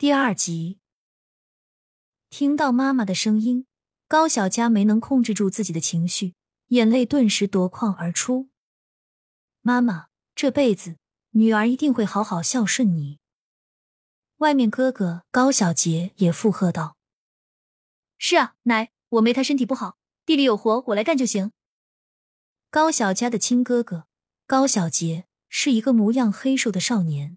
第二集，听到妈妈的声音，高小佳没能控制住自己的情绪，眼泪顿时夺眶而出。妈妈，这辈子女儿一定会好好孝顺你。外面哥哥高小杰也附和道：“是啊，奶，我没她身体不好，地里有活我来干就行。”高小佳的亲哥哥高小杰是一个模样黑瘦的少年，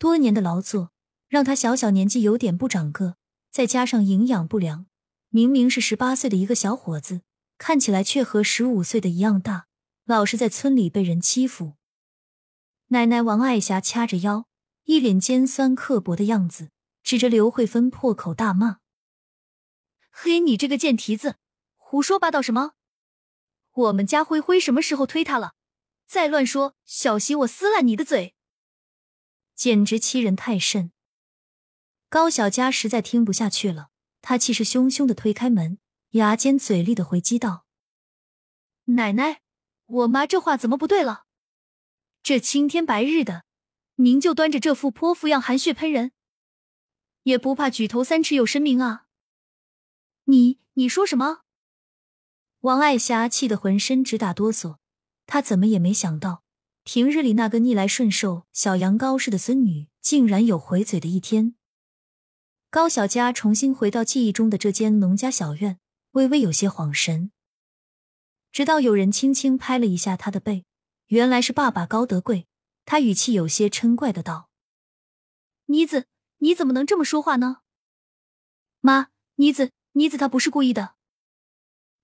多年的劳作。让他小小年纪有点不长个，再加上营养不良，明明是十八岁的一个小伙子，看起来却和十五岁的一样大，老是在村里被人欺负。奶奶王爱霞掐着腰，一脸尖酸刻薄的样子，指着刘慧芬破口大骂：“嘿，你这个贱蹄子，胡说八道什么？我们家灰灰什么时候推他了？再乱说，小心我撕烂你的嘴！简直欺人太甚！”高小佳实在听不下去了，她气势汹汹的推开门，牙尖嘴利的回击道：“奶奶，我妈这话怎么不对了？这青天白日的，您就端着这副泼妇样含血喷人，也不怕举头三尺有神明啊？你你说什么？”王爱霞气得浑身直打哆嗦，她怎么也没想到，平日里那个逆来顺受、小羊羔似的孙女，竟然有回嘴的一天。高小佳重新回到记忆中的这间农家小院，微微有些恍神。直到有人轻轻拍了一下他的背，原来是爸爸高德贵。他语气有些嗔怪的道：“妮子，你怎么能这么说话呢？”妈，妮子，妮子她不是故意的。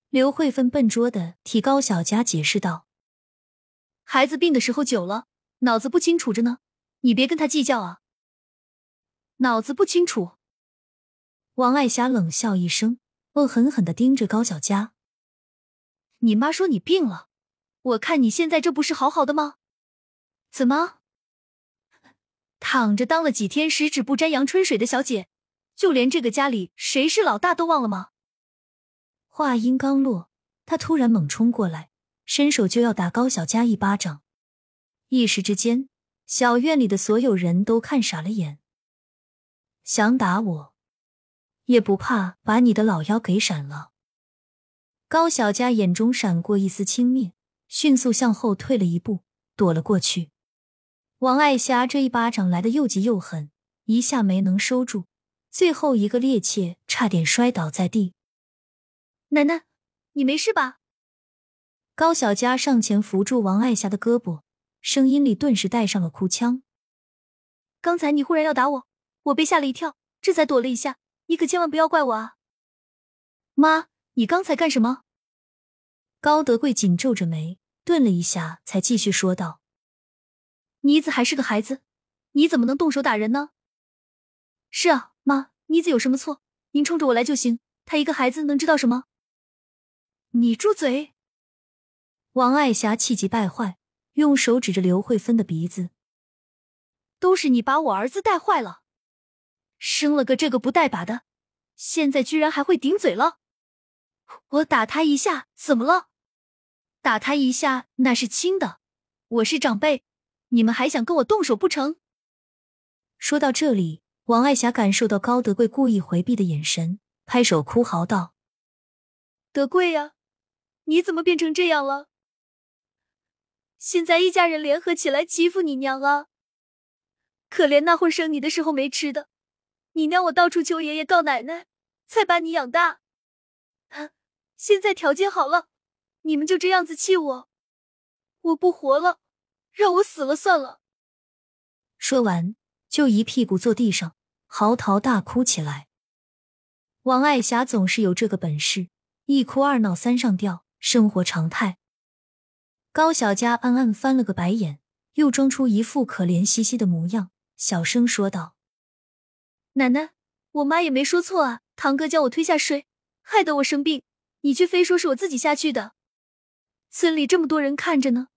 刘慧芬笨拙的替高小佳解释道：“孩子病的时候久了，脑子不清楚着呢，你别跟他计较啊。”脑子不清楚。王爱霞冷笑一声，恶狠狠的盯着高小佳：“你妈说你病了，我看你现在这不是好好的吗？怎么躺着当了几天十指不沾阳春水的小姐，就连这个家里谁是老大都忘了吗？”话音刚落，他突然猛冲过来，伸手就要打高小佳一巴掌。一时之间，小院里的所有人都看傻了眼。想打我？也不怕把你的老腰给闪了。高小佳眼中闪过一丝轻蔑，迅速向后退了一步，躲了过去。王爱霞这一巴掌来的又急又狠，一下没能收住，最后一个趔趄，差点摔倒在地。奶奶，你没事吧？高小佳上前扶住王爱霞的胳膊，声音里顿时带上了哭腔：“刚才你忽然要打我，我被吓了一跳，这才躲了一下。”你可千万不要怪我啊！妈，你刚才干什么？高德贵紧皱着眉，顿了一下，才继续说道：“妮子还是个孩子，你怎么能动手打人呢？”是啊，妈，妮子有什么错？您冲着我来就行。她一个孩子能知道什么？你住嘴！王爱霞气急败坏，用手指着刘慧芬的鼻子：“都是你把我儿子带坏了。”生了个这个不带把的，现在居然还会顶嘴了！我打他一下怎么了？打他一下那是轻的，我是长辈，你们还想跟我动手不成？说到这里，王爱霞感受到高德贵故意回避的眼神，拍手哭嚎道：“德贵呀，你怎么变成这样了？现在一家人联合起来欺负你娘啊！可怜那会生你的时候没吃的。”你娘我到处求爷爷告奶奶，才把你养大。现在条件好了，你们就这样子气我，我不活了，让我死了算了。说完，就一屁股坐地上，嚎啕大哭起来。王爱霞总是有这个本事，一哭二闹三上吊，生活常态。高小佳暗暗翻了个白眼，又装出一副可怜兮兮的模样，小声说道。奶奶，我妈也没说错啊。堂哥将我推下水，害得我生病，你却非说是我自己下去的。村里这么多人看着呢，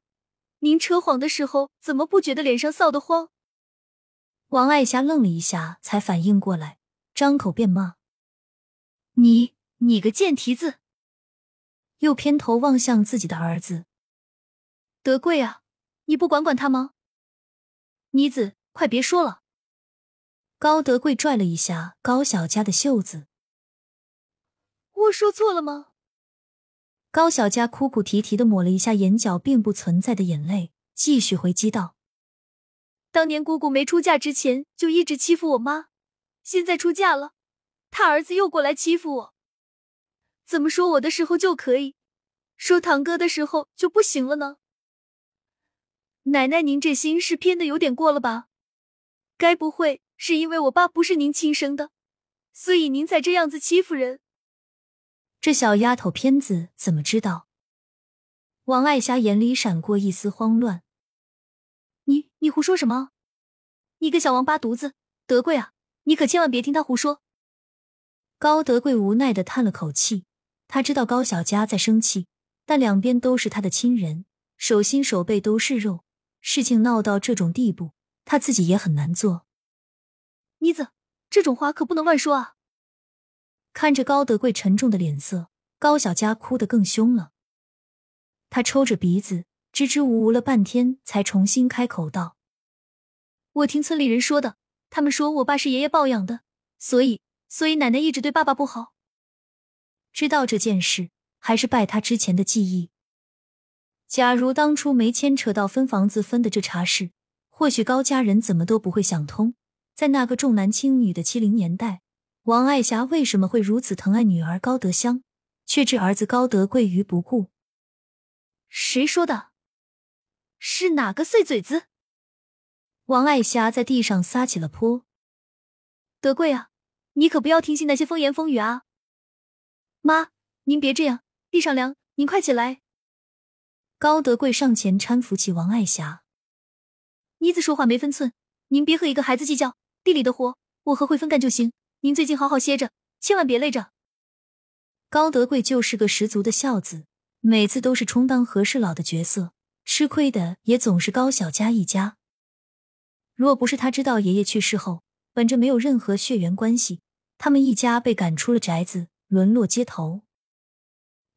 您扯谎的时候怎么不觉得脸上臊得慌？王爱霞愣了一下，才反应过来，张口便骂：“你，你个贱蹄子！”又偏头望向自己的儿子德贵啊，你不管管他吗？妮子，快别说了。高德贵拽了一下高小佳的袖子。我说错了吗？高小佳哭哭啼啼的抹了一下眼角并不存在的眼泪，继续回击道：“当年姑姑没出嫁之前就一直欺负我妈，现在出嫁了，他儿子又过来欺负我。怎么说我的时候就可以，说堂哥的时候就不行了呢？奶奶，您这心是偏的有点过了吧？该不会是因为我爸不是您亲生的，所以您才这样子欺负人？”这小丫头片子怎么知道？王爱霞眼里闪过一丝慌乱。你你胡说什么？你个小王八犊子！德贵啊，你可千万别听他胡说。高德贵无奈的叹了口气，他知道高小佳在生气，但两边都是他的亲人，手心手背都是肉，事情闹到这种地步，他自己也很难做。妮子，这种话可不能乱说啊！看着高德贵沉重的脸色，高小佳哭得更凶了。他抽着鼻子，支支吾吾了半天，才重新开口道：“我听村里人说的，他们说我爸是爷爷抱养的，所以，所以奶奶一直对爸爸不好。知道这件事，还是拜他之前的记忆。假如当初没牵扯到分房子分的这茬事，或许高家人怎么都不会想通，在那个重男轻女的七零年代。”王爱霞为什么会如此疼爱女儿高德香，却置儿子高德贵于不顾？谁说的？是哪个碎嘴子？王爱霞在地上撒起了泼。德贵啊，你可不要听信那些风言风语啊！妈，您别这样，地上凉，您快起来。高德贵上前搀扶起王爱霞。妮子说话没分寸，您别和一个孩子计较。地里的活，我和慧芬干就行。您最近好好歇着，千万别累着。高德贵就是个十足的孝子，每次都是充当和事佬的角色，吃亏的也总是高小佳一家。若不是他知道爷爷去世后，本着没有任何血缘关系，他们一家被赶出了宅子，沦落街头；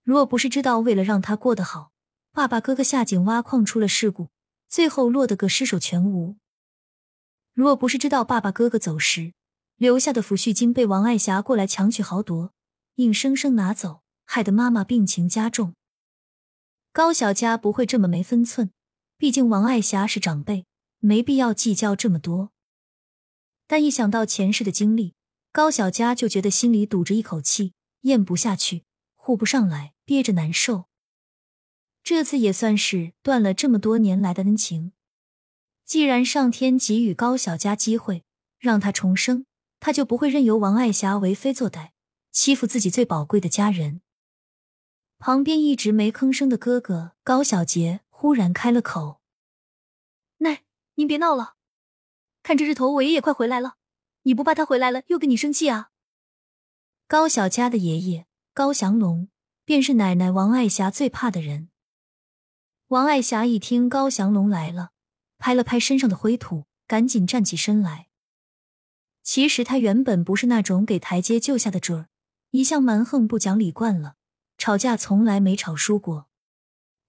若不是知道为了让他过得好，爸爸哥哥下井挖矿出了事故，最后落得个尸首全无；如若不是知道爸爸哥哥走时，留下的抚恤金被王爱霞过来强取豪夺，硬生生拿走，害得妈妈病情加重。高小佳不会这么没分寸，毕竟王爱霞是长辈，没必要计较这么多。但一想到前世的经历，高小佳就觉得心里堵着一口气，咽不下去，呼不上来，憋着难受。这次也算是断了这么多年来的恩情。既然上天给予高小佳机会，让她重生。他就不会任由王爱霞为非作歹，欺负自己最宝贵的家人。旁边一直没吭声的哥哥高小杰忽然开了口：“奶，您别闹了，看这日头，我爷爷快回来了，你不怕他回来了又跟你生气啊？”高小佳的爷爷高祥龙便是奶奶王爱霞最怕的人。王爱霞一听高祥龙来了，拍了拍身上的灰土，赶紧站起身来。其实他原本不是那种给台阶就下的准儿，一向蛮横不讲理惯了，吵架从来没吵输过。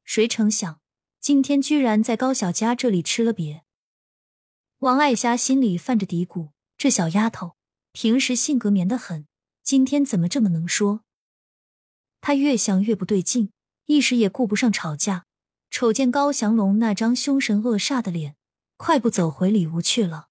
谁成想今天居然在高小佳这里吃了瘪。王爱霞心里犯着嘀咕：这小丫头平时性格绵得很，今天怎么这么能说？她越想越不对劲，一时也顾不上吵架，瞅见高翔龙那张凶神恶煞的脸，快步走回里屋去了。